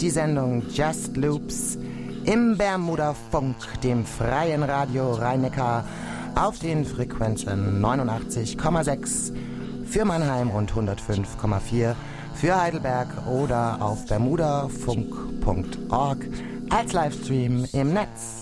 Die Sendung Just Loops im Bermuda Funk, dem freien Radio Rhein-Neckar auf den Frequenzen 89,6 für Mannheim und 105,4 für Heidelberg oder auf bermudafunk.org als Livestream im Netz.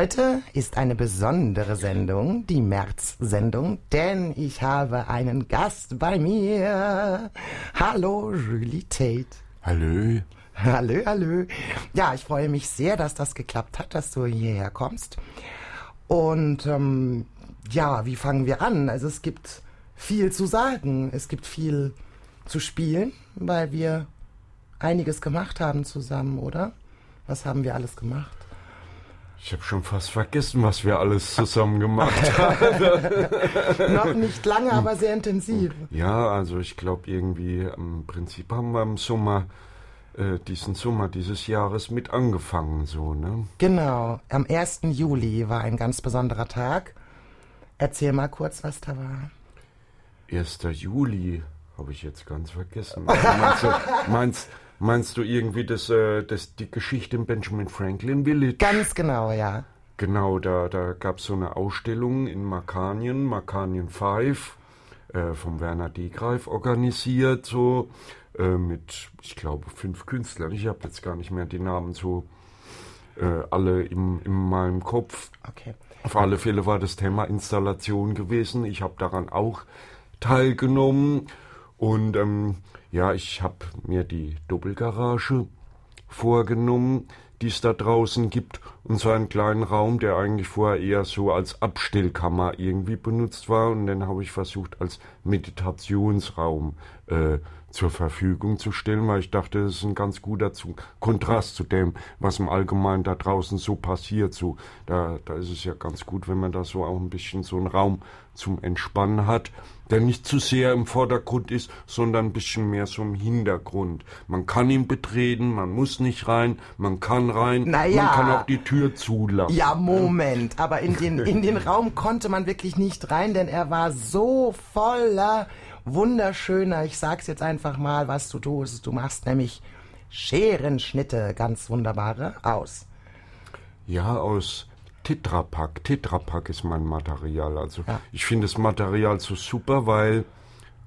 Heute ist eine besondere Sendung, die März-Sendung, denn ich habe einen Gast bei mir. Hallo, Julie Tate. Hallo. Hallo, hallo. Ja, ich freue mich sehr, dass das geklappt hat, dass du hierher kommst. Und ähm, ja, wie fangen wir an? Also es gibt viel zu sagen, es gibt viel zu spielen, weil wir einiges gemacht haben zusammen, oder? Was haben wir alles gemacht? Ich habe schon fast vergessen, was wir alles zusammen gemacht haben. Noch nicht lange, aber sehr intensiv. Ja, also ich glaube irgendwie im Prinzip haben wir im Sommer äh, diesen Sommer dieses Jahres mit angefangen, so ne? Genau. Am 1. Juli war ein ganz besonderer Tag. Erzähl mal kurz, was da war. 1. Juli habe ich jetzt ganz vergessen. meinst, du, meinst, Meinst du irgendwie das, äh, das, die Geschichte im Benjamin Franklin Village? Ganz genau, ja. Genau, da, da gab es so eine Ausstellung in Markanien, Markanien 5, äh, vom Werner Degreif organisiert, so äh, mit, ich glaube, fünf Künstlern. Ich habe jetzt gar nicht mehr die Namen so äh, alle im, in meinem Kopf. Okay. Auf alle Fälle war das Thema Installation gewesen. Ich habe daran auch teilgenommen und ähm, ja, ich habe mir die Doppelgarage vorgenommen, die es da draußen gibt, und so einen kleinen Raum, der eigentlich vorher eher so als Abstellkammer irgendwie benutzt war, und den habe ich versucht als Meditationsraum äh, zur Verfügung zu stellen, weil ich dachte, das ist ein ganz guter Kontrast zu dem, was im Allgemeinen da draußen so passiert. So, da, da ist es ja ganz gut, wenn man da so auch ein bisschen so einen Raum zum Entspannen hat, der nicht zu sehr im Vordergrund ist, sondern ein bisschen mehr so im Hintergrund. Man kann ihn betreten, man muss nicht rein, man kann rein, naja, man kann auch die Tür zulassen. Ja, Moment, aber in den, in den Raum konnte man wirklich nicht rein, denn er war so voller wunderschöner, ich sag's jetzt einfach mal, was du tust. Du machst nämlich Scherenschnitte, ganz wunderbare, aus. Ja, aus Tetrapack. Tetrapack ist mein Material. Also ja. ich finde das Material so super, weil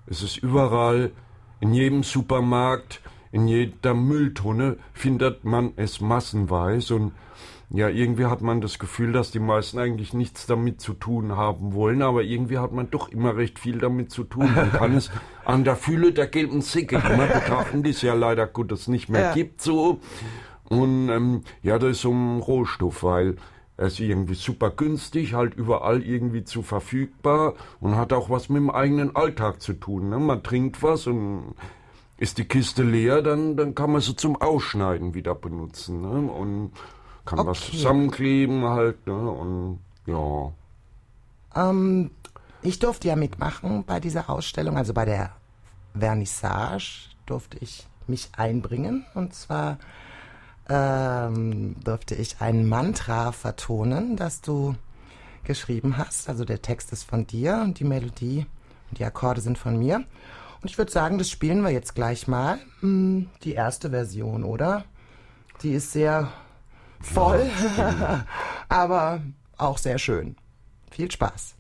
es ist überall, in jedem Supermarkt, in jeder Mülltonne findet man es massenweise und ja, irgendwie hat man das Gefühl, dass die meisten eigentlich nichts damit zu tun haben wollen, aber irgendwie hat man doch immer recht viel damit zu tun. Man kann es an der Fülle der gelben Sicke immer betrachten, die es ja leider Gottes nicht mehr ja. gibt, so. Und ähm, ja, das ist so ein Rohstoff, weil er ist irgendwie super günstig, halt überall irgendwie zu verfügbar und hat auch was mit dem eigenen Alltag zu tun. Ne? Man trinkt was und ist die Kiste leer, dann, dann kann man sie zum Ausschneiden wieder benutzen. Ne? Und kann okay. was zusammenkleben halt. Ne? Und ja. Ähm, ich durfte ja mitmachen bei dieser Ausstellung, also bei der Vernissage durfte ich mich einbringen. Und zwar ähm, durfte ich ein Mantra vertonen, das du geschrieben hast. Also der Text ist von dir und die Melodie und die Akkorde sind von mir. Und ich würde sagen, das spielen wir jetzt gleich mal. Hm, die erste Version, oder? Die ist sehr voll, aber auch sehr schön. Viel Spaß.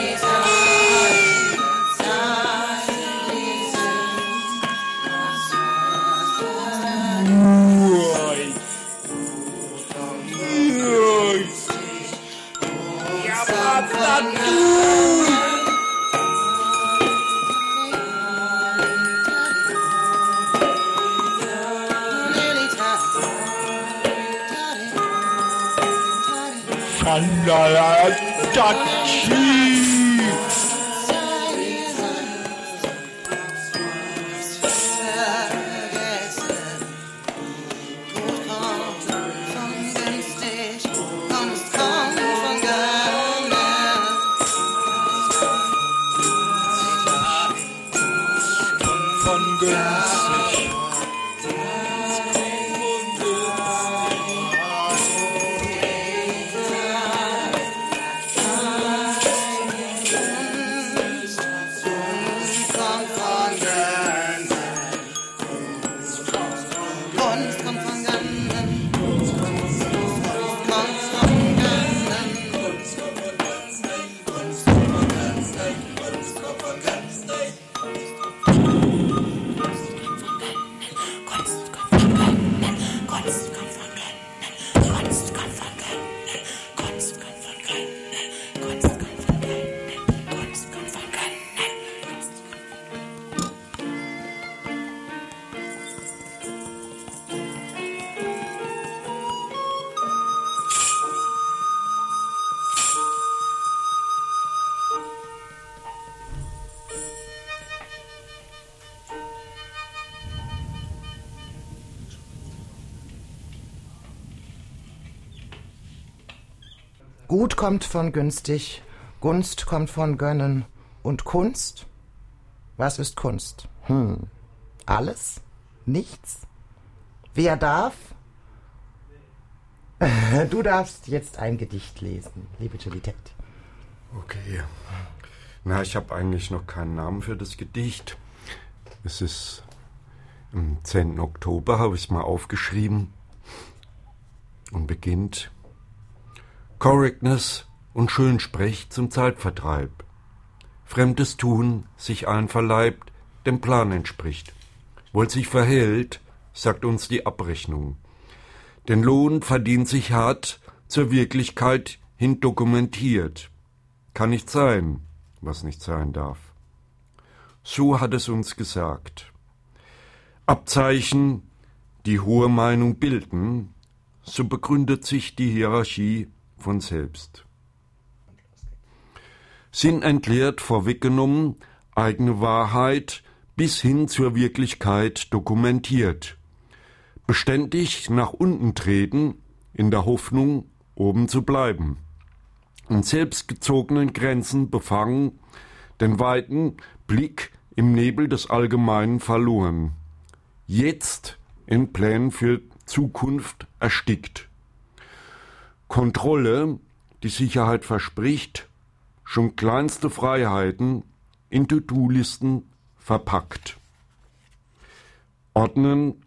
Jesus. Gut kommt von günstig, Gunst kommt von gönnen. Und Kunst? Was ist Kunst? Hm. Alles? Nichts? Wer darf? Du darfst jetzt ein Gedicht lesen, liebe Juliette. Okay. Na, ich habe eigentlich noch keinen Namen für das Gedicht. Es ist am 10. Oktober, habe ich es mal aufgeschrieben und beginnt Correctness und Schönsprech zum Zeitvertreib. Fremdes Tun sich einverleibt, dem Plan entspricht. Wohl sich verhält, sagt uns die Abrechnung. Den Lohn verdient sich hart, zur Wirklichkeit hin dokumentiert. Kann nicht sein, was nicht sein darf. So hat es uns gesagt. Abzeichen, die hohe Meinung bilden, so begründet sich die Hierarchie von selbst. Sinn entleert vorweggenommen, eigene Wahrheit bis hin zur Wirklichkeit dokumentiert. Beständig nach unten treten, in der Hoffnung, oben zu bleiben. In selbstgezogenen Grenzen befangen, den weiten Blick im Nebel des Allgemeinen verloren. Jetzt in Plänen für Zukunft erstickt. Kontrolle, die Sicherheit verspricht, schon kleinste Freiheiten in To-Do-Listen verpackt. Ordnen,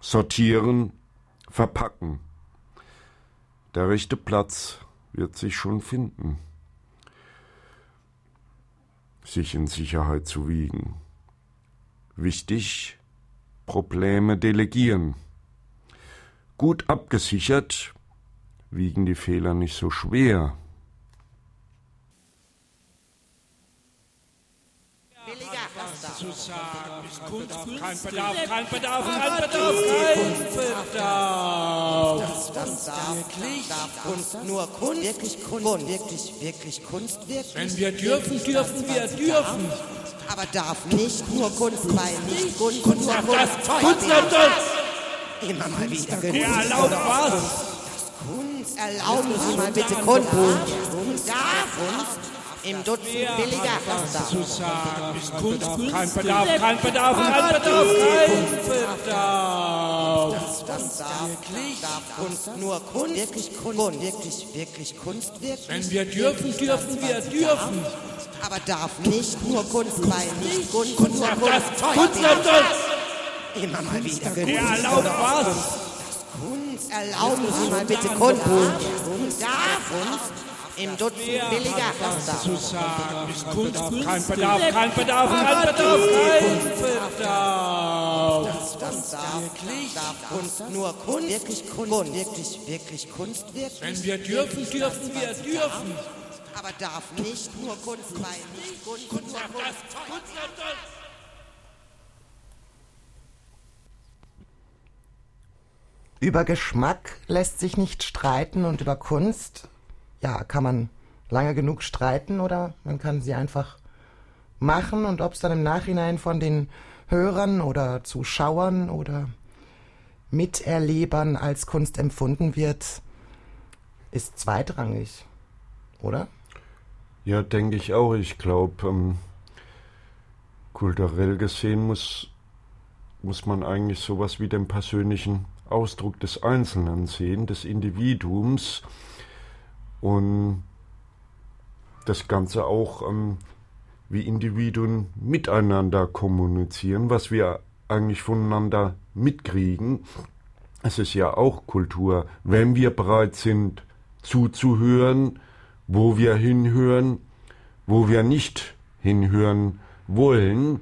sortieren, verpacken. Der rechte Platz wird sich schon finden, sich in Sicherheit zu wiegen. Wichtig, Probleme delegieren. Gut abgesichert wiegen die Fehler nicht so schwer. zu sagen. Kein Bedarf, kein Bedarf, kein Bedarf, kein Bedarf. Das, darf, wirklich, darf Kunst nur Kunst, wirklich Kunst, wirklich, wirklich Kunst, wirklich. Wenn wir dürfen, dürfen wir dürfen. Aber darf nicht nur Kunst sein, nicht Kunst, Kunst, Kunst, Kunst, Kunst, Kunst, Immer mal wieder Kunst. Er erlaubt was? Kunst, erlauben Sie mal bitte Kunst. Kunst, Kunst im Dutzend billiger Kunst, kein Bedarf, kein Bedarf, kein Bedarf, kein Bedarf. Das, darf, darf Kunst nur Kunst, wirklich Kunst, wirklich, wirklich Kunst, wirklich. Wenn wir dürfen, dürfen wir dürfen. Aber darf nicht nur Kunst sein, nicht Kunst, Kunst, Kunst, Kunst, Kunst, Kunst. Immer mal wieder Kunst. Er erlaubt was? uns erlauben Sie mal bitte Kundtun, darf uns im Dutzend billiger Gastdaten. Kein Bedarf, kein Bedarf, kein Bedarf, kein Bedarf. Das darf, Kunst, nur Kunst, wirklich Kunst, wirklich, wirklich Kunst, wirklich. Wenn wir dürfen, dürfen wir dürfen. Aber darf nicht nur Kunst sein, nicht Kunst, nur Kunst. Über Geschmack lässt sich nicht streiten und über Kunst, ja, kann man lange genug streiten oder man kann sie einfach machen und ob es dann im Nachhinein von den Hörern oder Zuschauern oder Miterlebern als Kunst empfunden wird, ist zweitrangig, oder? Ja, denke ich auch. Ich glaube, ähm, kulturell gesehen muss, muss man eigentlich sowas wie den persönlichen Ausdruck des Einzelnen sehen, des Individuums und das Ganze auch ähm, wie Individuen miteinander kommunizieren, was wir eigentlich voneinander mitkriegen. Es ist ja auch Kultur, wenn wir bereit sind zuzuhören, wo wir hinhören, wo wir nicht hinhören wollen,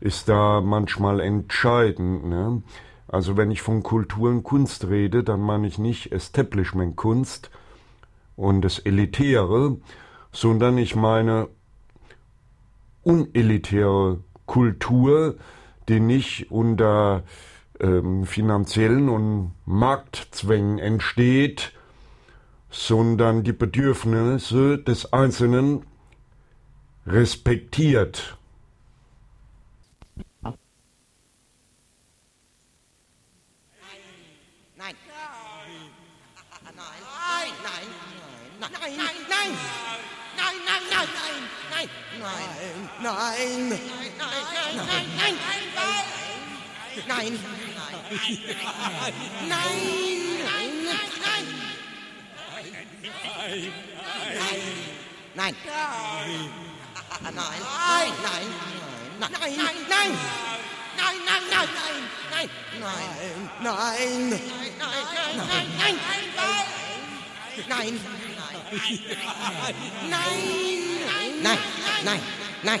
ist da manchmal entscheidend. Ne? Also wenn ich von Kultur und Kunst rede, dann meine ich nicht Establishment Kunst und das Elitäre, sondern ich meine unelitäre Kultur, die nicht unter ähm, finanziellen und Marktzwängen entsteht, sondern die Bedürfnisse des Einzelnen respektiert. nein, nein, nein, nein, nein, nein, nein, nein, nein, nein, nein. Nein, nein, nein, nein, nein, nein, nein, nein, nein, nein, nein, nein, nein, nein, nein, nein, nein.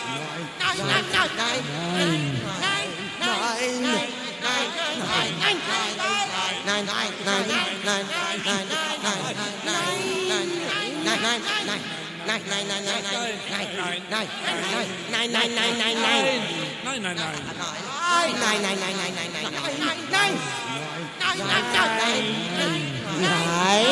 Nein.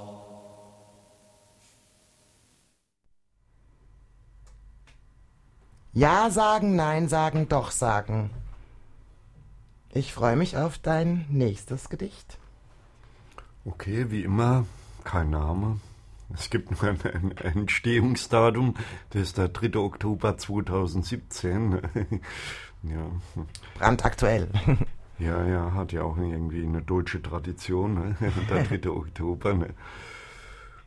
Ja sagen, nein sagen, doch sagen. Ich freue mich auf dein nächstes Gedicht. Okay, wie immer, kein Name. Es gibt nur ein, ein Entstehungsdatum, das ist der 3. Oktober 2017. ja. Brandaktuell. Ja, ja, hat ja auch irgendwie eine deutsche Tradition, ne? der 3. Oktober. Ne?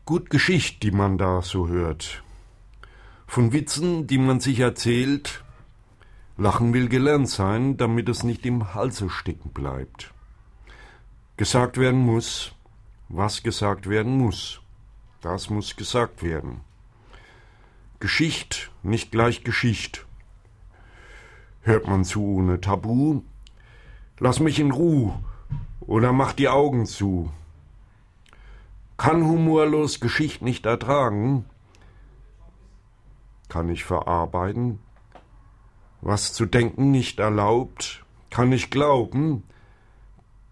Gut Geschichte, die man da so hört. Von Witzen, die man sich erzählt, Lachen will gelernt sein, damit es nicht im Halse stecken bleibt. Gesagt werden muss, was gesagt werden muss. Das muss gesagt werden. Geschicht nicht gleich Geschicht. Hört man zu ohne Tabu? Lass mich in Ruhe oder macht die Augen zu. Kann humorlos Geschichte nicht ertragen, kann ich verarbeiten, was zu denken nicht erlaubt, kann ich glauben,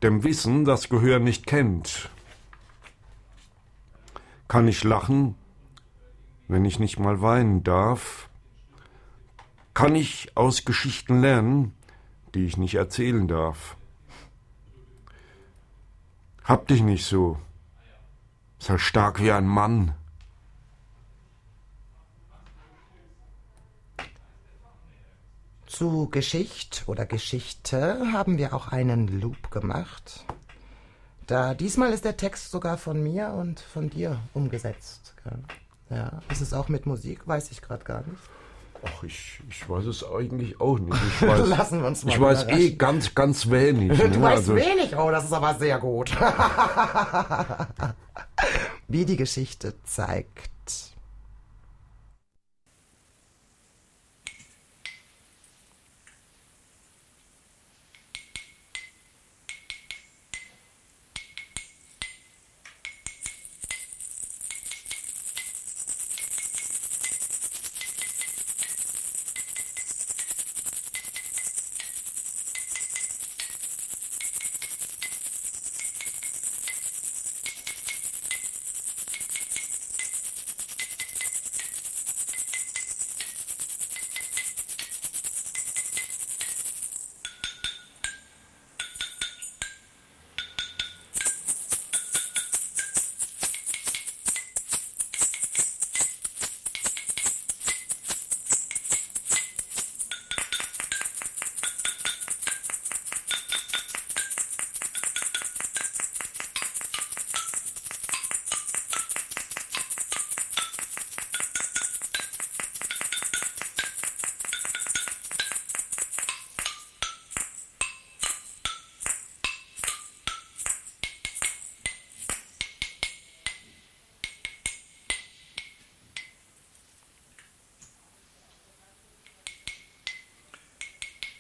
dem Wissen das Gehör nicht kennt. Kann ich lachen, wenn ich nicht mal weinen darf? Kann ich aus Geschichten lernen, die ich nicht erzählen darf? Hab dich nicht so, sei stark wie ein Mann. Zu Geschicht oder Geschichte haben wir auch einen Loop gemacht. Da diesmal ist der Text sogar von mir und von dir umgesetzt. Ja, ist es auch mit Musik? Weiß ich gerade gar nicht. Ach, ich, ich weiß es eigentlich auch nicht. Ich weiß, Lassen wir uns mal ich weiß eh ganz, ganz wenig. Du ne? weißt Also, wenig, oh, das ist aber sehr gut. Wie die Geschichte zeigt.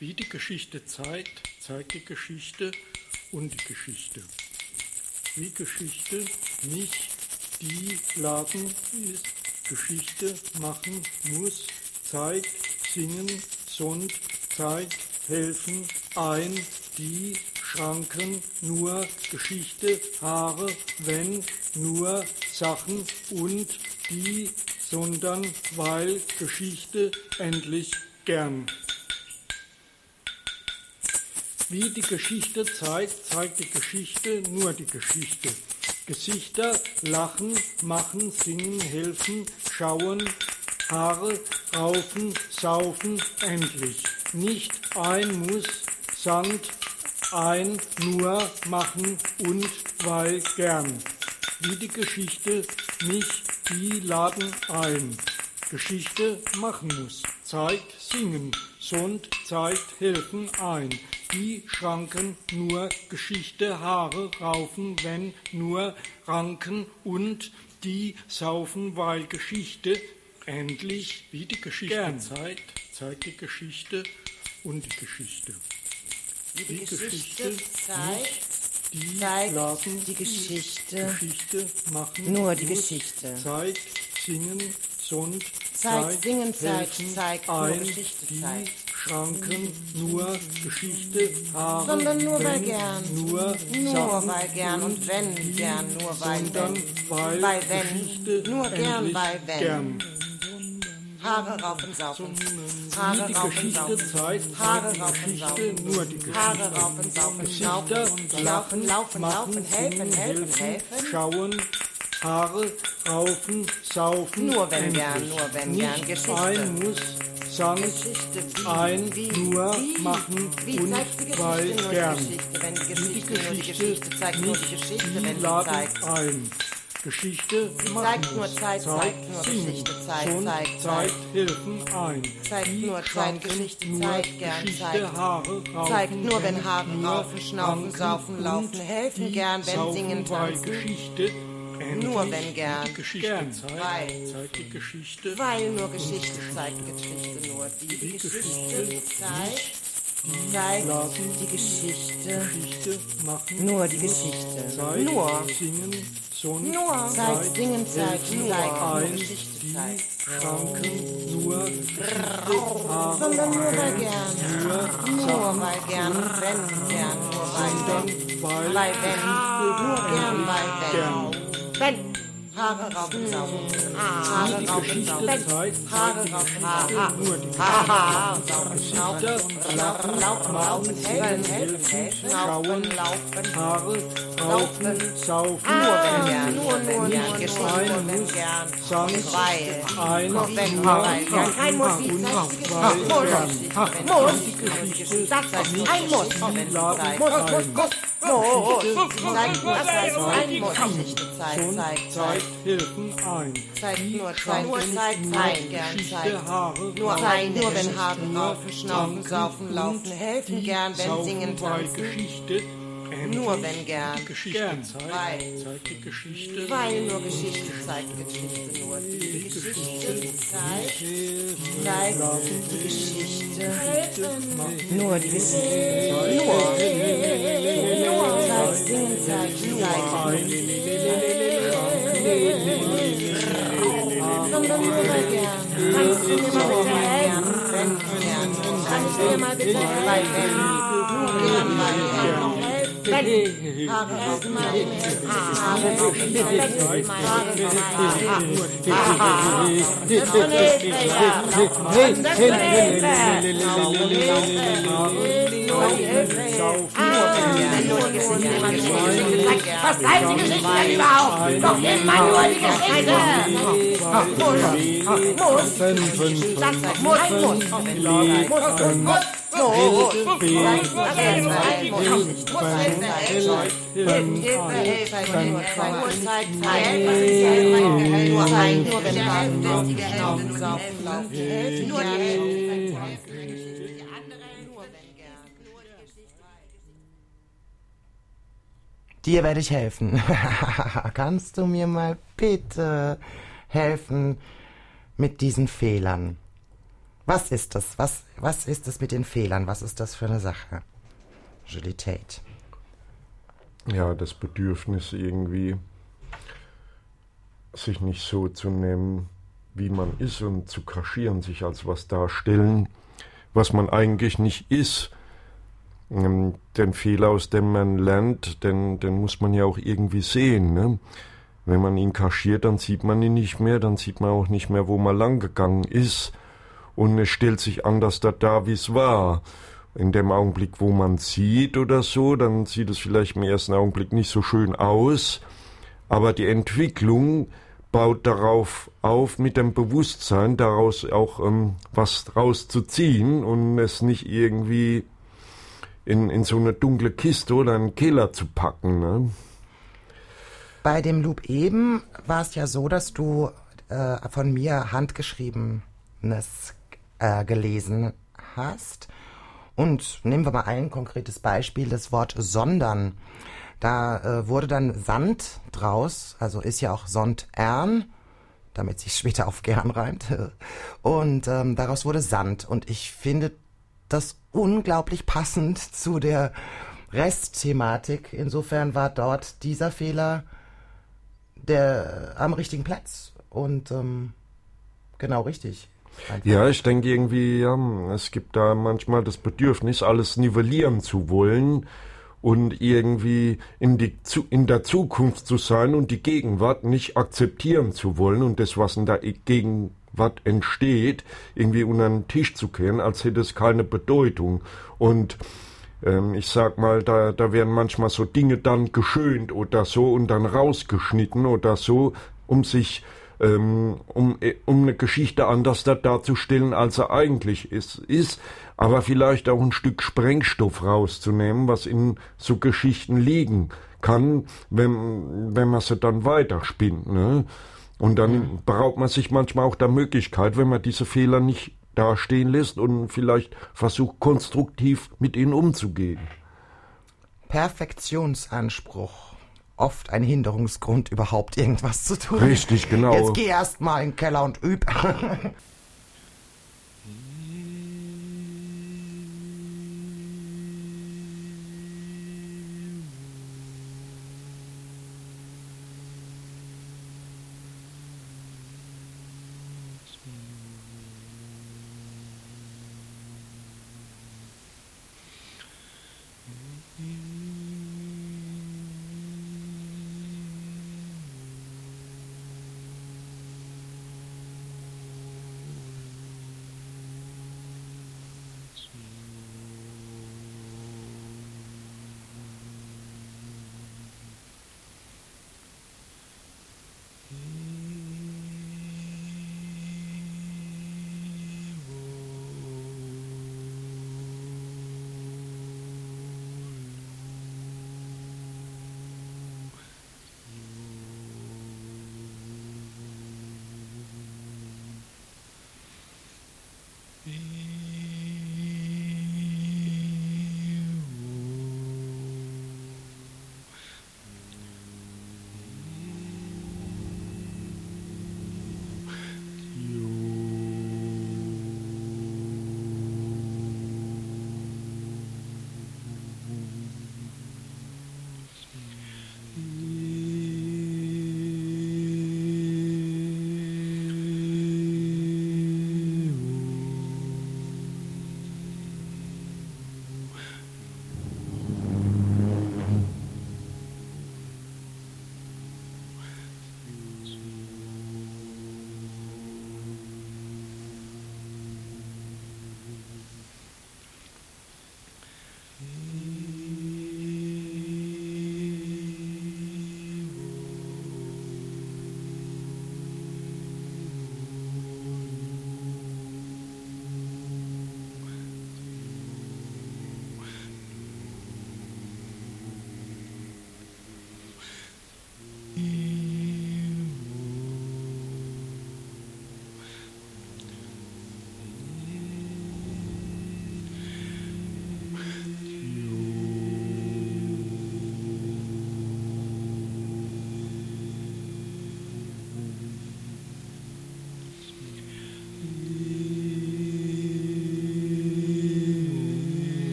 Wie die Geschichte zeigt, zeigt die Geschichte und die Geschichte. Wie Geschichte nicht die Laden ist, Geschichte machen muss, zeigt, singen, sond, zeigt, helfen, ein, die, Schranken, nur, Geschichte, Haare, wenn, nur, Sachen und die, sondern, weil, Geschichte, endlich, gern. Wie die Geschichte zeigt, zeigt die Geschichte nur die Geschichte. Gesichter, lachen, machen, singen, helfen, schauen, Haare, raufen, saufen, endlich. Nicht ein muss, Sand, ein, nur, machen und weil gern. Wie die Geschichte mich, die laden ein. Geschichte machen muss, zeigt, singen, Sond zeigt, helfen ein. Die Schranken nur Geschichte, Haare raufen, wenn nur Ranken und die saufen, weil Geschichte endlich, wie die Geschichte Gern. zeigt, zeigt die Geschichte und die Geschichte. Wie die Die Geschichte Geschichte zeigt, Die zeigt laden die Geschichte Geschichte machen nur die Geschichte. Zeigt, singen, Sond, Zeigt, singen, zeigt, zeigt, nur Geschichte zeigt. Schranken, nur Geschichte, Haare, Sondern nur weil wenn, gern. Nur, Nur Sachen weil gern und wenn gern, nur weil sondern wenn. weil, Weil wenn, Geschichte nur gern, weil wenn. Gern. Haare raufen, saufen. Haare raufen, saufen. Haare die raufen, saufen. nur die Geschichte. Haare raufen, saufen, Gesichter, laufen, laufen, laufen, helfen, helfen, helfen. Schauen, Haare, raufen, saufen. Nur wenn gern, nur wenn gern, Geschichte. ein muss, Geschichte, wie, ein, nur, machen wie und Geschichte weil nur gern. die Geschichte, wenn die Geschichte, die nur die Geschichte Geschichte zeigt nur die Geschichte, wenn sie zeigt. ein. Geschichte Sie zeigt nur. Zeit, zeigt nur. Geschichte, zeigt, Schon zeigt, zeigt, helfen ein. Zeigt Die nur Zeit, Geschichte, nur zeigt, gern, Geschichte, zeigt. Haare, raufen, Zeigt nur, wenn Haare raufen, schnaufen, saufen, laufen, helfen gern, wenn singen, tanzen. Geschichte Nur wenn gern. Die Geschichte Gern. zeigt, Weil. zeigt die Geschichte. Weil nur Geschichte zeigt Geschichte nur. Die, die Geschichte Geschichte zeigt, zeigt die Geschichte, Geschichte machen, nur die Geschichte, zeigt, nur, singen, Sonne, nur, zeigt, singen, zeigt, nur nur ein, Geschichte, die zeigt. Schranken, nur Geschichte, Sondern nur weil gern, nur weil gern, wenn gern, nur weil wenn, weil weil wenn, nur gern, weil wenn, wenn. Haare raufen, saugen, Haare raufen, saugen, zeigt, Haare raufen, die Haare, Haare saugen, laufen, lachen, laufen, laufen, helfen, helfen, schauen, laufen, Haare, raufen, saufen, nur wenn gern, nur wenn gern, ein nur wenn Muss, gern, Sand, weil, nur wenn, weil kein Muss, die Zeit, weil Muss, gern. Muss, sag das, ein Muss, wenn laden Zeit, ein. Muss, Muss, Muss, zeigt, was heißt ein Muss, Geschichte, Zeit, Sonne, Zeit, Zeit, Zeit, helfen ein. Zeit, nur Zeit, nur nur Zeit, gern. Haare, Nur ein, nur wenn Haare nur raufen, schnaufen, saufen, laufen, helfen gern, wenn singen, tanzen. Nur wenn gern. die Geschichte Gern. zeigt, Weil. zeigt die Geschichte, Weil nur Geschichte zeigt Geschichte, nur die Geschichte zeigt, zeigt die Geschichte, nur die Geschichte, nur, nur zeigt, singen zeigt, zeigt, sondern nur gern, kannst du mir mal bitte helfen, wenn gern, kannst du mir mal bitte helfen, nur gern, weil gern, Was heißt die Geschichte denn überhaupt? Doch immer nur die Geschichte. Dir werde ich helfen. Kannst du mir mal bitte helfen mit diesen Fehlern? Was ist das? Was, was ist das mit den Fehlern? Was ist das für eine Sache? Julie Tate. Ja, das Bedürfnis irgendwie, sich nicht so zu nehmen, wie man ist und zu kaschieren, sich als was darstellen, was man eigentlich nicht ist. Ähm, Den Fehler, aus dem man lernt, den, den muss man ja auch irgendwie sehen. Ne? Wenn man ihn kaschiert, dann sieht man ihn nicht mehr, dann sieht man auch nicht mehr, wo man lang gegangen ist. Und es stellt sich anders da wie es war. In dem Augenblick, wo man sieht oder so, dann sieht es vielleicht im ersten Augenblick nicht so schön aus. Aber die Entwicklung baut darauf auf, mit dem Bewusstsein daraus auch ähm, was rauszuziehen und es nicht irgendwie in, in so eine dunkle Kiste oder einen Keller zu packen. Ne? Bei dem Loop eben war es ja so, dass du äh, von mir handgeschriebenes äh, gelesen hast. Und nehmen wir mal ein konkretes Beispiel, das Wort sondern. Da äh, wurde dann Sand draus, also ist ja auch Sondern, damit sich später auf gern reimt. Und ähm, daraus wurde Sand. Und ich finde das unglaublich passend zu der Restthematik. Insofern war dort dieser Fehler der am richtigen Platz und ähm, genau richtig. Einfach. Ja, ich denke irgendwie, ja, es gibt da manchmal das Bedürfnis, alles nivellieren zu wollen und irgendwie in, die, in der Zukunft zu sein und die Gegenwart nicht akzeptieren zu wollen und das, was in der Gegenwart entsteht, irgendwie unter den Tisch zu kehren, als hätte es keine Bedeutung. Und ähm, ich sag mal, da, da werden manchmal so Dinge dann geschönt oder so und dann rausgeschnitten oder so, um sich ähm, um, äh, um eine Geschichte anders da darzustellen, als er eigentlich ist, ist, aber vielleicht auch ein Stück Sprengstoff rauszunehmen, was in so Geschichten liegen kann, wenn, wenn man sie dann weiterspinnt. Ne? Und dann beraubt man sich manchmal auch der Möglichkeit, wenn man diese Fehler nicht dastehen lässt und vielleicht versucht, konstruktiv mit ihnen umzugehen. Perfektionsanspruch. Oft ein Hinderungsgrund, überhaupt irgendwas zu tun. Richtig, genau. Jetzt geh erst mal in den Keller und üb.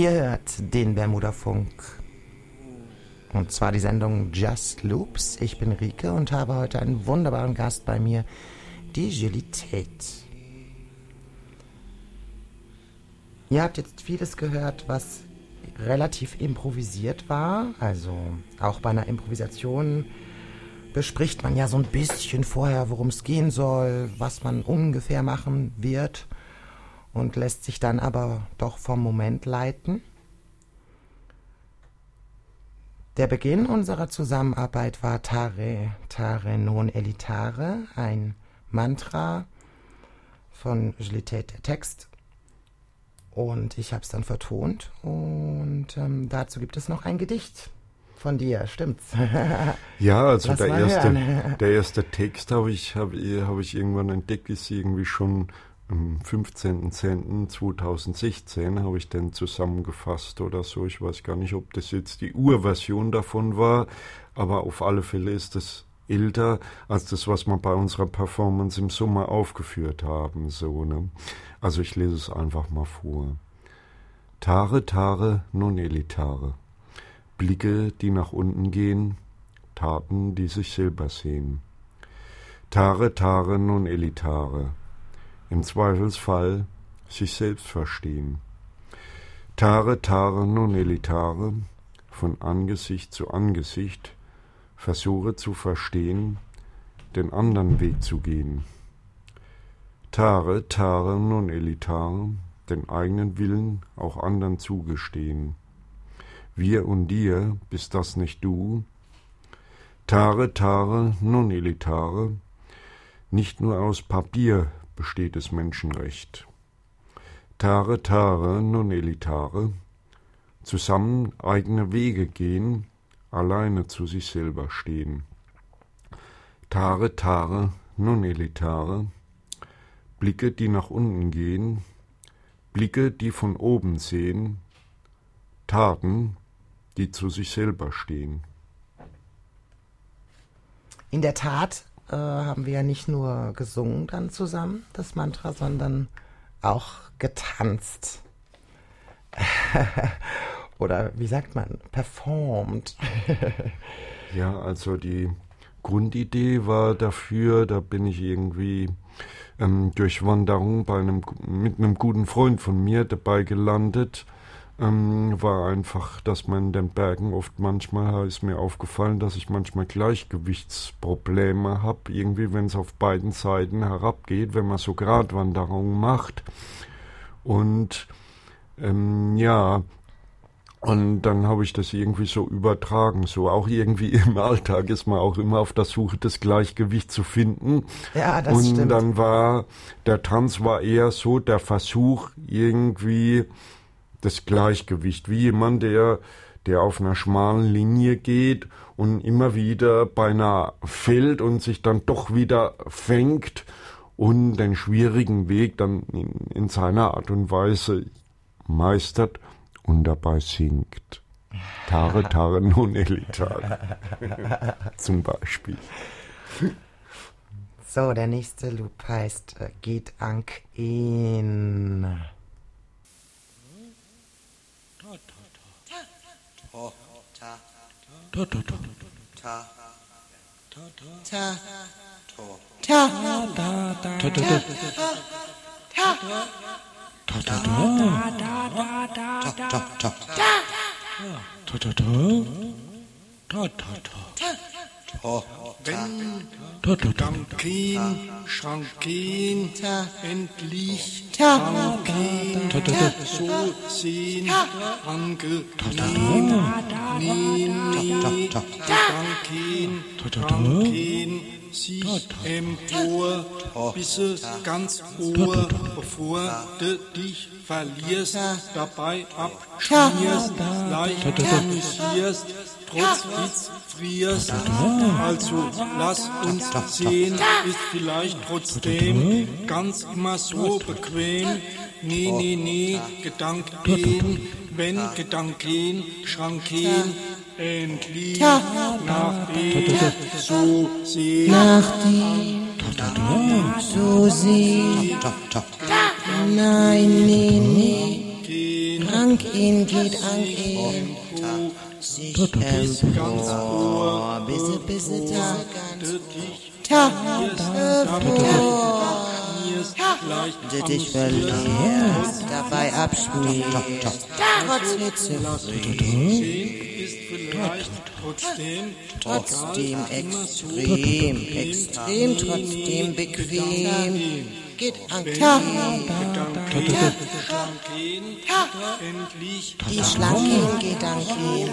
Ihr hört den Bermuda-Funk. Und zwar die Sendung Just Loops. Ich bin Rike und habe heute einen wunderbaren Gast bei mir, die Agilität. Ihr habt jetzt vieles gehört, was relativ improvisiert war. Also auch bei einer Improvisation bespricht man ja so ein bisschen vorher, worum es gehen soll, was man ungefähr machen wird und lässt sich dann aber doch vom Moment leiten. Der Beginn unserer Zusammenarbeit war Tare, Tare non elitare, ein Mantra von Agilität der Text. Und ich habe es dann vertont und ähm, dazu gibt es noch ein Gedicht von dir, stimmt's? ja, also der erste, der erste Text habe ich, hab, hab ich irgendwann entdeckt, ist irgendwie schon am 15.10.2016 habe ich den zusammengefasst oder so. Ich weiß gar nicht, ob das jetzt die Urversion davon war, aber auf alle Fälle ist es älter als das, was wir bei unserer Performance im Sommer aufgeführt haben. So, ne? Also ich lese es einfach mal vor. Tare, Tare, non elitare. Blicke, die nach unten gehen, Taten, die sich selber sehen. Tare, Tare, non elitare im Zweifelsfall sich selbst verstehen. Tare, tare, non elitare, von Angesicht zu Angesicht, versuche zu verstehen, den anderen Weg zu gehen. Tare, tare, non elitare, den eigenen Willen auch anderen zugestehen. Wir und dir, bist das nicht du? Tare, tare, non elitare, nicht nur aus Papier besteht das Menschenrecht. Tare, tare, non elitare, zusammen eigene Wege gehen, alleine zu sich selber stehen. Tare, tare, non elitare, Blicke, die nach unten gehen, Blicke, die von oben sehen, Taten, die zu sich selber stehen. In der Tat äh, haben wir ja nicht nur gesungen dann zusammen, das Mantra, sondern auch getanzt. Oder wie sagt man, performt. ja, also die Grundidee war dafür, da bin ich irgendwie ähm, durch Wanderung bei einem, mit einem guten Freund von mir dabei gelandet ähm, war einfach, dass man in den Bergen oft manchmal ist mir aufgefallen, dass ich manchmal Gleichgewichtsprobleme habe, irgendwie wenn es auf beiden Seiten herabgeht, wenn man so Gratwanderungen macht. Und ähm, ja, und dann habe ich das irgendwie so übertragen. So auch irgendwie im Alltag ist man auch immer auf der Suche, das Gleichgewicht zu finden. Ja, das und stimmt. Und dann war der Tanz war eher so der Versuch, irgendwie das Gleichgewicht, wie jemand, der, der auf einer schmalen Linie geht und immer wieder beinahe fällt und sich dann doch wieder fängt und den schwierigen Weg dann in, in seiner Art und Weise meistert und dabei singt. Tare, tare, non elitar. Zum Beispiel. So, der nächste Loop heißt äh, Geht Ank in. 어. 더. 자. 더, 더, 더. 자. 더, 더. 자. 더. 자. 더, 더, 더. 더, 더, 더. 더, 더, 더. 자, 자, 자. 자. 더, 더, 더. 더, 더, 더. 자. Wenn Dankin, Schrankin, endlich Dankin, so sehen, angenehm, Nini, Dankin, Dankin, sich empor, bis es ganz hoch, bevor du dich verlierst, dabei abschmierst, leicht amüsierst, trotz Witz frierst. Also lass uns sehen, ist vielleicht trotzdem ganz immer so bequem. Nee, nee, nee, Gedanken, wenn Gedanken, Schranken, endlich nach dem so sehen. Nach dem so sehen. Nein, nee, nee. Ank in, geht Ank in. Sich empor, bisse, bisse, ta, ta, hervor. Du dich verlierst, dabei abspielst, trotz Hitze trotzdem extrem, extrem, trotzdem bequem. Geht an. Ta, die Schlanken Gedanken,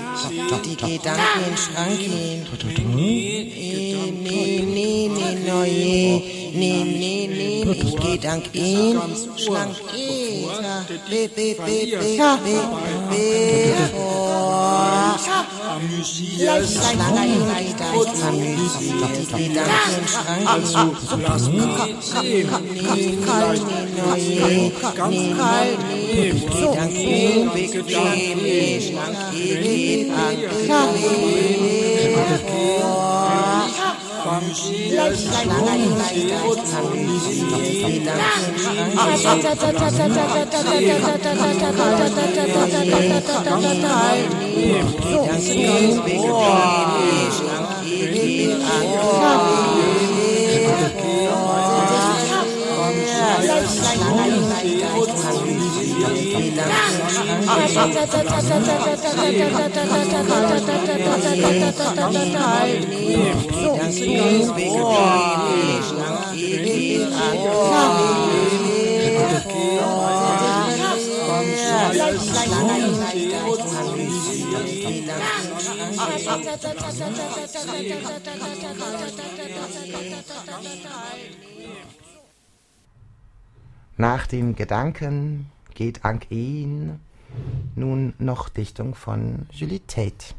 die Gedanken Schranken. Nee, nee, nee, nee, neue, nee, nee, nee, ich Gedanken, Schlanken, be, be, be, be, be, be, vor. Amüsiert, Schlangen, amüsiert, die Gedanken Schranken. Kalt, neue, ganz kalt, Gedanken bequem, schlank, ewig, Nach den Gedanken geht Ank ihn. Nun noch Dichtung von Julie Tate.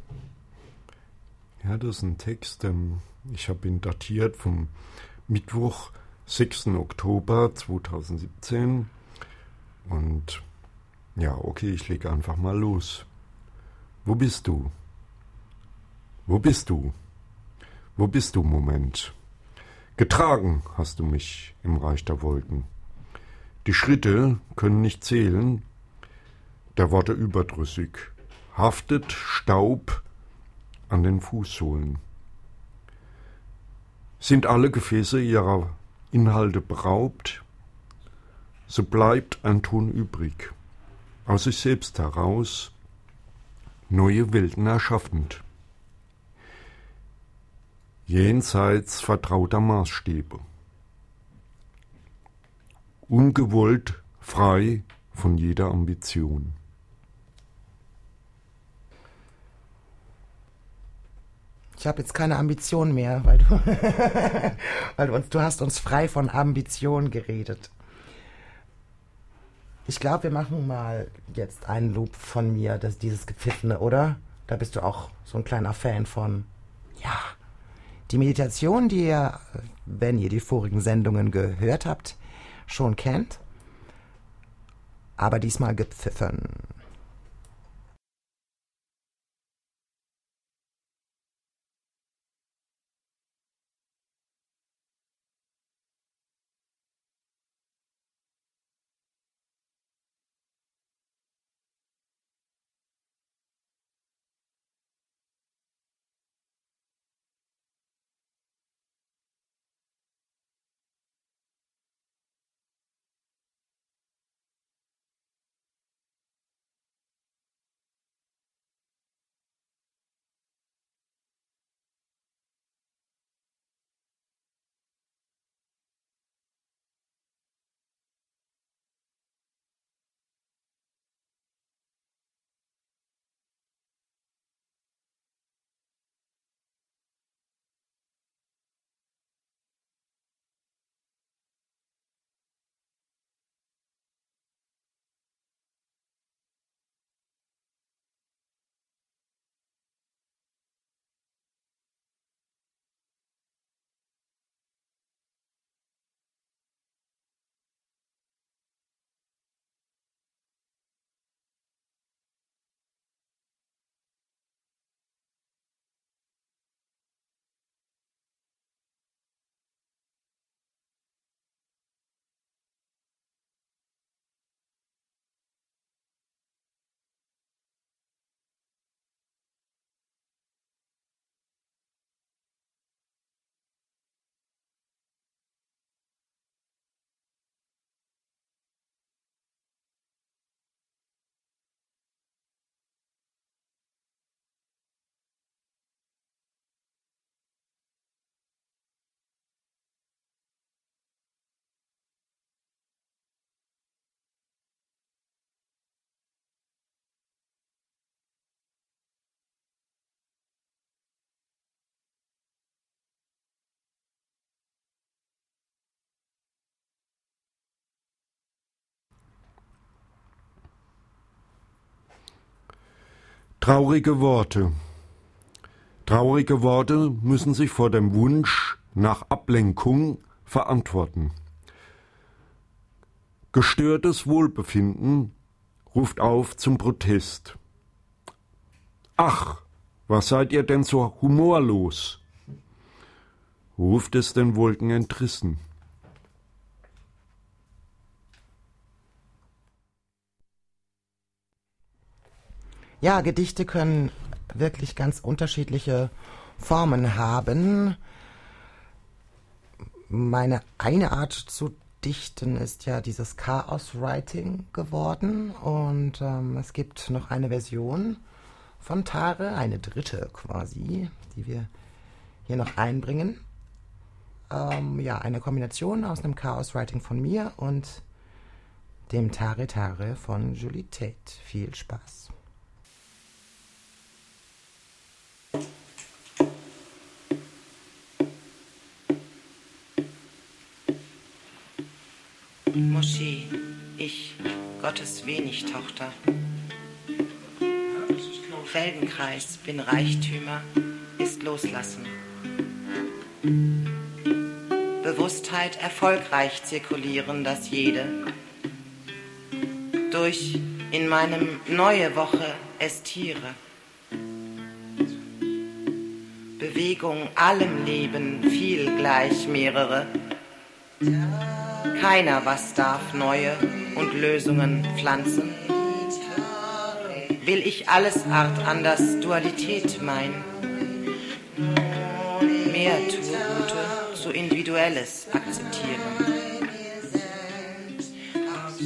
Ja, das ist ein Text, ähm, ich habe ihn datiert vom Mittwoch, 6. Oktober 2017. Und ja, okay, ich lege einfach mal los. Wo bist du? Wo bist du? Wo bist du, Moment? Getragen hast du mich im Reich der Wolken. Die Schritte können nicht zählen, der Worte überdrüssig, haftet Staub an den Fußsohlen. Sind alle Gefäße ihrer Inhalte beraubt, so bleibt ein Ton übrig, aus sich selbst heraus, neue Welten erschaffend. Jenseits vertrauter Maßstäbe. Ungewollt frei von jeder Ambition. Ich habe jetzt keine Ambition mehr, weil du, weil du uns, du hast uns frei von Ambition geredet. Ich glaube, wir machen mal jetzt einen Loop von mir, das, dieses Gepfiffene, oder? Da bist du auch so ein kleiner Fan von. Ja. Die Meditation, die ihr, wenn ihr die vorigen Sendungen gehört habt, schon kennt. Aber diesmal gepfiffen. Traurige Worte. Traurige Worte müssen sich vor dem Wunsch nach Ablenkung verantworten. Gestörtes Wohlbefinden ruft auf zum Protest. Ach, was seid ihr denn so humorlos? ruft es den Wolken entrissen. Ja, Gedichte können wirklich ganz unterschiedliche Formen haben. Meine eine Art zu dichten ist ja dieses Chaos-Writing geworden und ähm, es gibt noch eine Version von Tare, eine dritte quasi, die wir hier noch einbringen. Ähm, ja, eine Kombination aus einem Chaos-Writing von mir und dem Tare Tare von Julie Tate. Viel Spaß. Moschee, ich, Gottes wenig Tochter. Felgenkreis, bin Reichtümer, ist Loslassen. Bewusstheit erfolgreich zirkulieren, das jede. Durch in meinem neue Woche estiere. Bewegung allem Leben, viel gleich mehrere. Keiner was darf neue und Lösungen pflanzen. Will ich alles Art anders Dualität mein. Mehr tue Gute, so Individuelles akzeptieren.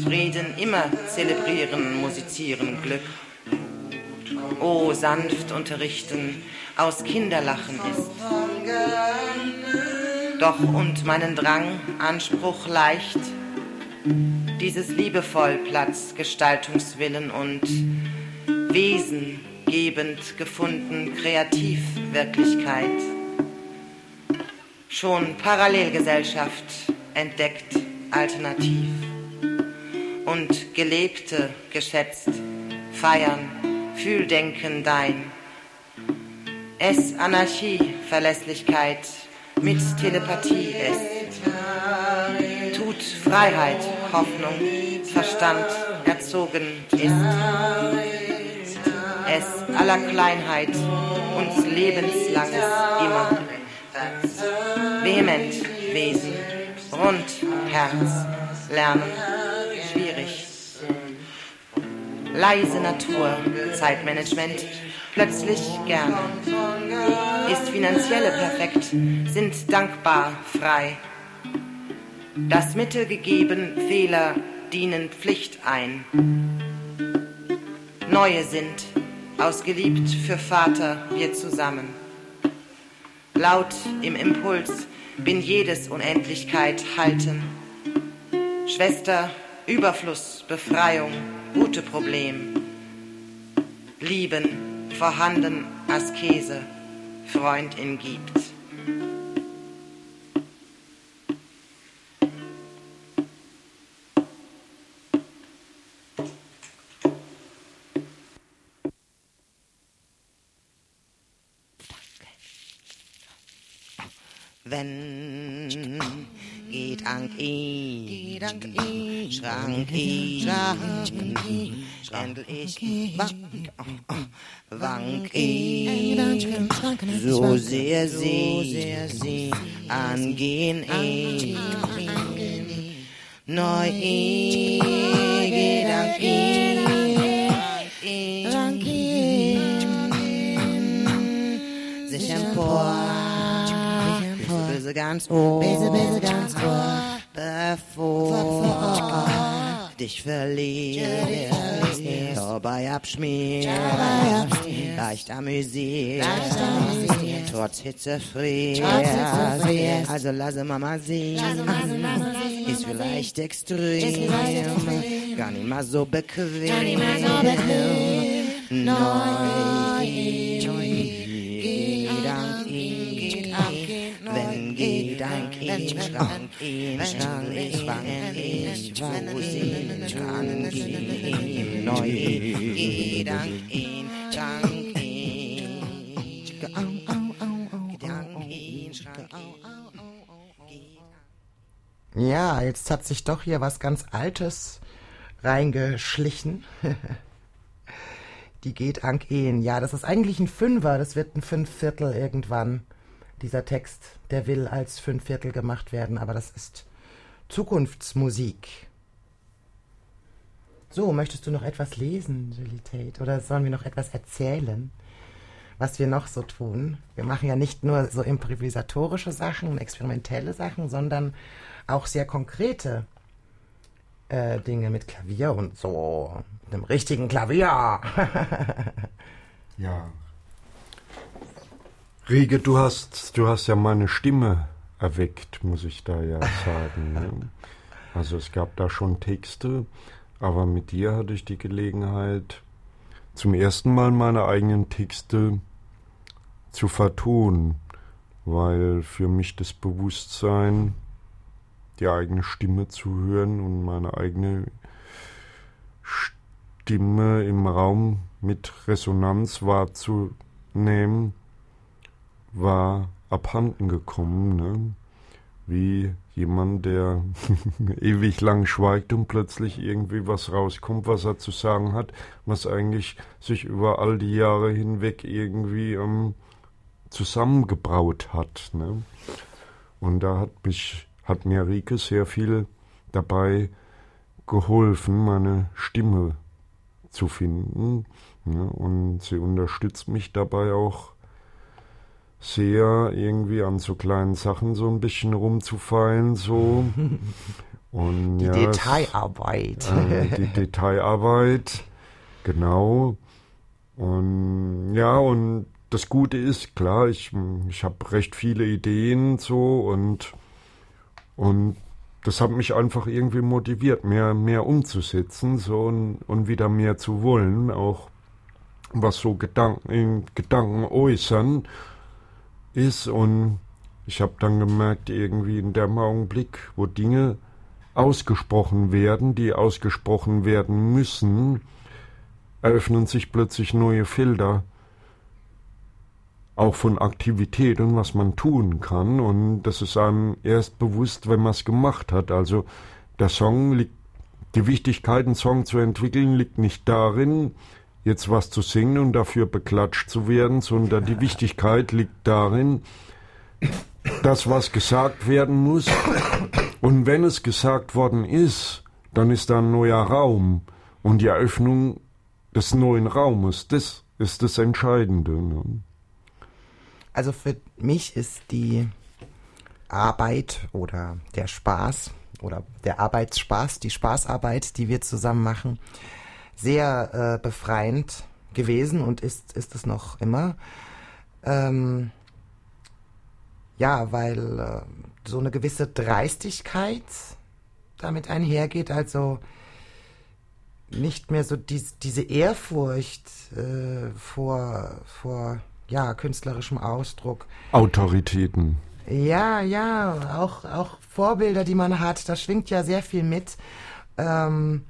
Frieden immer zelebrieren, musizieren, Glück. Oh, sanft unterrichten, aus Kinderlachen ist doch und meinen Drang, Anspruch leicht, dieses liebevoll Platz, Gestaltungswillen und Wesen gebend gefunden, Kreativwirklichkeit. Schon Parallelgesellschaft entdeckt, alternativ und gelebte, geschätzt, feiern, Fühldenken dein. Es Anarchie, Verlässlichkeit, mit Telepathie ist. Tut Freiheit, Hoffnung, Verstand erzogen ist. Es aller Kleinheit uns lebenslanges immer. Vehement Wesen, rund Herz, lernen. Leise Natur, Zeitmanagement, plötzlich gerne. Ist finanzielle perfekt, sind dankbar frei. Das Mittel gegeben, Fehler dienen Pflicht ein. Neue sind, ausgeliebt für Vater, wir zusammen. Laut im Impuls bin jedes Unendlichkeit halten. Schwester, Überfluss, Befreiung, gute Problem. Lieben, vorhanden Askese, Freundin gibt. Wenn geht an ihn, Schrank ihn, Schrändel ich, Wank, wank ihn, so sehr sie, angehen ihn, neu geht an ihn, Wank ihn, sich empor, böse ganz ohr, böse, böse ganz ohr, bevor dich verliert, dabei abschmiert, leicht amüsiert, trotz Hitze friert, also lasse Mama sehen, ist vielleicht extrem, gar nicht mal so bequem, neu, ich schrank ihn, ich schrank ich schrank ihn, schrank ihn, neu gedank ihn, schrank ihn. Gedank ihn, schrank ihn. Ja, jetzt hat sich doch hier was ganz Altes reingeschlichen. Die geht Ank Ehen. Ja, das ist eigentlich ein Fünfer. Das wird ein Fünfviertel irgendwann. Dieser Text, der will als Fünfviertel gemacht werden, aber das ist Zukunftsmusik. So, möchtest du noch etwas lesen, Julie Tate? Oder sollen wir noch etwas erzählen, was wir noch so tun? Wir machen ja nicht nur so improvisatorische Sachen, experimentelle Sachen, sondern auch sehr konkrete äh, Dinge mit Klavier und so. Mit einem richtigen Klavier. ja. Riege, du hast, du hast ja meine Stimme erweckt, muss ich da ja sagen. Ne? Also es gab da schon Texte, aber mit dir hatte ich die Gelegenheit, zum ersten Mal meine eigenen Texte zu vertonen, weil für mich das Bewusstsein die eigene Stimme zu hören und meine eigene Stimme im Raum mit Resonanz wahrzunehmen, war abhanden gekommen, ne? wie jemand, der ewig lang schweigt und plötzlich irgendwie was rauskommt, was er zu sagen hat, was eigentlich sich über all die Jahre hinweg irgendwie ähm, zusammengebraut hat. Ne? Und da hat mich hat mir Rike sehr viel dabei geholfen, meine Stimme zu finden. Ja, und sie unterstützt mich dabei auch sehr, irgendwie an so kleinen Sachen so ein bisschen rumzufallen, so. Und, die ja, Detailarbeit. Äh, die Detailarbeit, genau. Und ja, und das Gute ist, klar, ich, ich habe recht viele Ideen so und und das hat mich einfach irgendwie motiviert, mehr, mehr umzusetzen so und, und wieder mehr zu wollen, auch was so Gedanken, Gedanken äußern ist. Und ich habe dann gemerkt, irgendwie in dem Augenblick, wo Dinge ausgesprochen werden, die ausgesprochen werden müssen, eröffnen sich plötzlich neue Felder auch von Aktivität und was man tun kann. Und das ist einem erst bewusst, wenn man es gemacht hat. Also der Song liegt, die Wichtigkeit, einen Song zu entwickeln, liegt nicht darin, jetzt was zu singen und dafür beklatscht zu werden, sondern die Wichtigkeit liegt darin, dass was gesagt werden muss. Und wenn es gesagt worden ist, dann ist da ein neuer Raum. Und die Eröffnung des neuen Raumes, das ist das Entscheidende. Ne? Also für mich ist die Arbeit oder der Spaß oder der Arbeitsspaß, die Spaßarbeit, die wir zusammen machen, sehr äh, befreiend gewesen und ist, ist es noch immer. Ähm, ja, weil äh, so eine gewisse Dreistigkeit damit einhergeht, also nicht mehr so dies, diese Ehrfurcht äh, vor, vor ja, künstlerischem Ausdruck. Autoritäten. Ja, ja, auch, auch Vorbilder, die man hat, da schwingt ja sehr viel mit, ähm,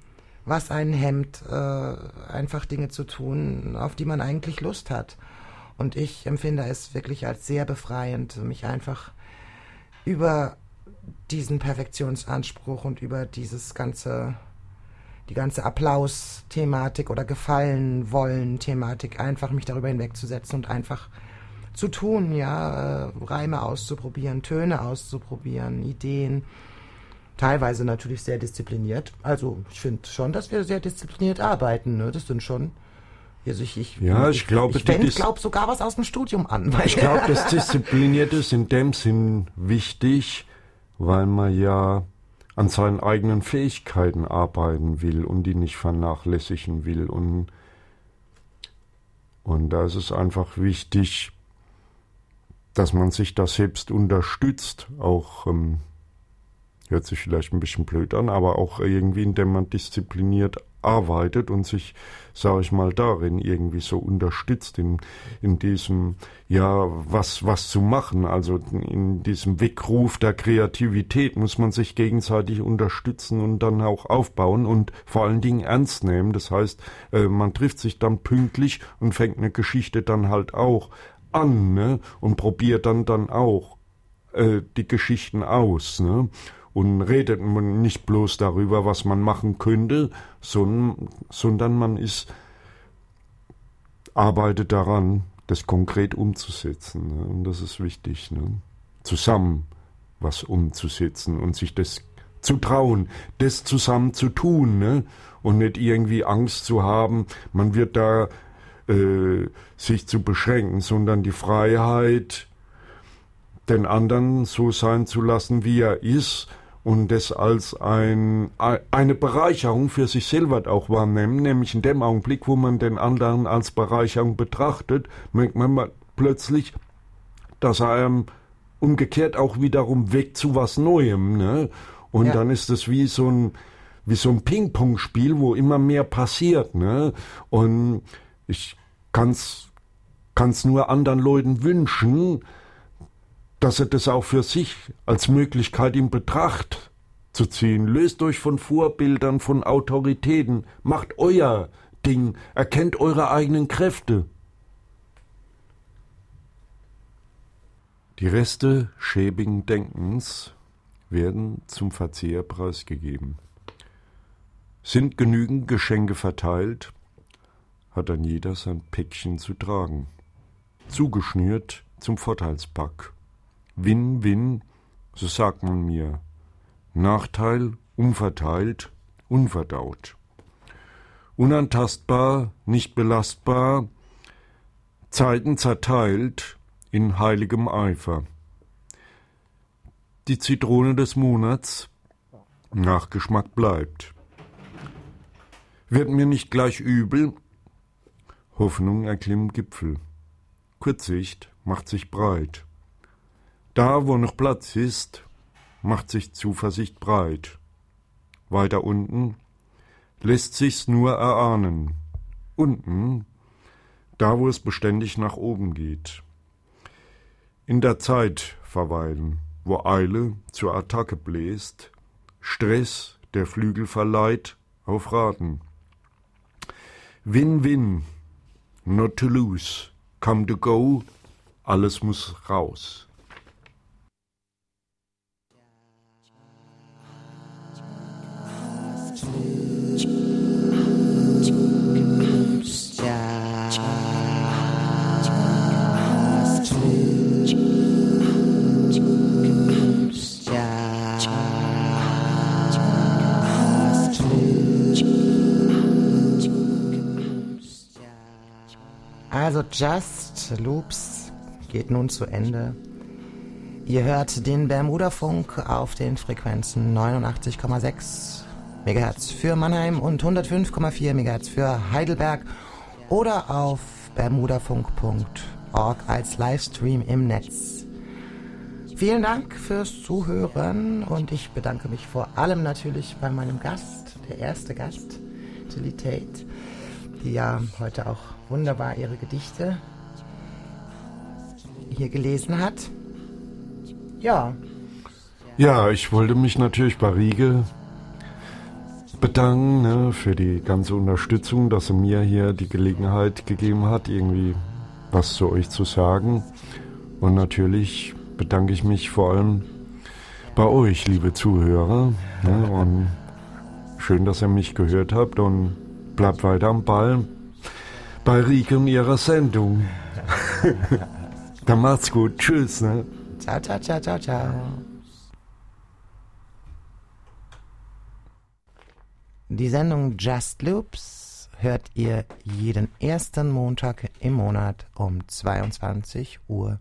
was einen hemmt, äh, einfach Dinge zu tun, auf die man eigentlich Lust hat. Und ich empfinde es wirklich als sehr befreiend, mich einfach über diesen Perfektionsanspruch und über dieses ganze die ganze Applaus-Thematik oder Gefallen wollen Thematik, einfach mich darüber hinwegzusetzen und einfach zu tun, ja, äh, Reime auszuprobieren, Töne auszuprobieren, Ideen. Teilweise natürlich sehr diszipliniert. Also ich finde schon, dass wir sehr diszipliniert arbeiten. Ne? Das sind schon also ich, ich, ja, ich, ich glaube, ich, ich glaube sogar was aus dem Studium an. ich glaube, das Disziplinierte ist in dem Sinn wichtig, weil man ja an seinen eigenen Fähigkeiten arbeiten will und die nicht vernachlässigen will. Und, und da ist es einfach wichtig, dass man sich da selbst unterstützt, auch ähm, hört sich vielleicht ein bisschen blöd an, aber auch irgendwie, indem man diszipliniert arbeitet und sich, sage ich mal, darin irgendwie so unterstützt in, in diesem, ja, was, was zu machen. Also in diesem Weckruf der Kreativität muss man sich gegenseitig unterstützen und dann auch aufbauen und vor allen Dingen ernst nehmen. Das heißt, äh, man trifft sich dann pünktlich und fängt eine Geschichte dann halt auch an, ne? Und probiert dann dann auch äh, die Geschichten aus, ne? Und redet man nicht bloß darüber, was man machen könnte, sondern, man ist, arbeitet daran, das konkret umzusetzen. Ne? Und das ist wichtig. Ne? Zusammen was umzusetzen und sich das zu trauen, das zusammen zu tun ne? und nicht irgendwie Angst zu haben, man wird da äh, sich zu beschränken, sondern die Freiheit, den anderen so sein zu lassen, wie er ist und das als ein, eine Bereicherung für sich selber auch wahrnehmen, nämlich in dem Augenblick, wo man den anderen als Bereicherung betrachtet, merkt man plötzlich, dass er einem umgekehrt auch wiederum weg zu was Neuem, ne? Und ja. dann ist es wie so ein, wie so ein Ping-Pong-Spiel, wo immer mehr passiert, ne? Und ich kann's, kann's nur anderen Leuten wünschen, dass er das auch für sich als Möglichkeit in Betracht zu ziehen. Löst euch von Vorbildern, von Autoritäten, macht euer Ding, erkennt eure eigenen Kräfte. Die Reste schäbigen Denkens werden zum Verzehr preisgegeben. Sind genügend Geschenke verteilt, hat dann jeder sein Päckchen zu tragen. Zugeschnürt zum Vorteilspack. Win-Win, so sagt man mir. Nachteil umverteilt, unverdaut. Unantastbar, nicht belastbar, Zeiten zerteilt in heiligem Eifer. Die Zitrone des Monats, Nachgeschmack bleibt. Wird mir nicht gleich übel, Hoffnung erklimmt Gipfel. Kurzsicht macht sich breit. Da, wo noch Platz ist, macht sich Zuversicht breit. Weiter unten lässt sich's nur erahnen. Unten, da wo es beständig nach oben geht. In der Zeit verweilen, wo Eile zur Attacke bläst, Stress der Flügel verleiht auf Raten. Win-win, not to lose, come to go, alles muss raus. Just Loops geht nun zu Ende. Ihr hört den Bermuda-Funk auf den Frequenzen 89,6 MHz für Mannheim und 105,4 MHz für Heidelberg oder auf bermudafunk.org als Livestream im Netz. Vielen Dank fürs Zuhören und ich bedanke mich vor allem natürlich bei meinem Gast, der erste Gast, Tilly Tate, die ja heute auch wunderbar ihre Gedichte hier gelesen hat. Ja. Ja, ich wollte mich natürlich bei Riege bedanken ne, für die ganze Unterstützung, dass er mir hier die Gelegenheit gegeben hat, irgendwie was zu euch zu sagen. Und natürlich bedanke ich mich vor allem bei euch, liebe Zuhörer. Ne, und schön, dass ihr mich gehört habt und bleibt weiter am Ball bei Rike und ihrer Sendung. Dann macht's gut. Tschüss. Ne? Ciao, ciao, ciao, ciao, ciao. Die Sendung Just Loops hört ihr jeden ersten Montag im Monat um 22 Uhr.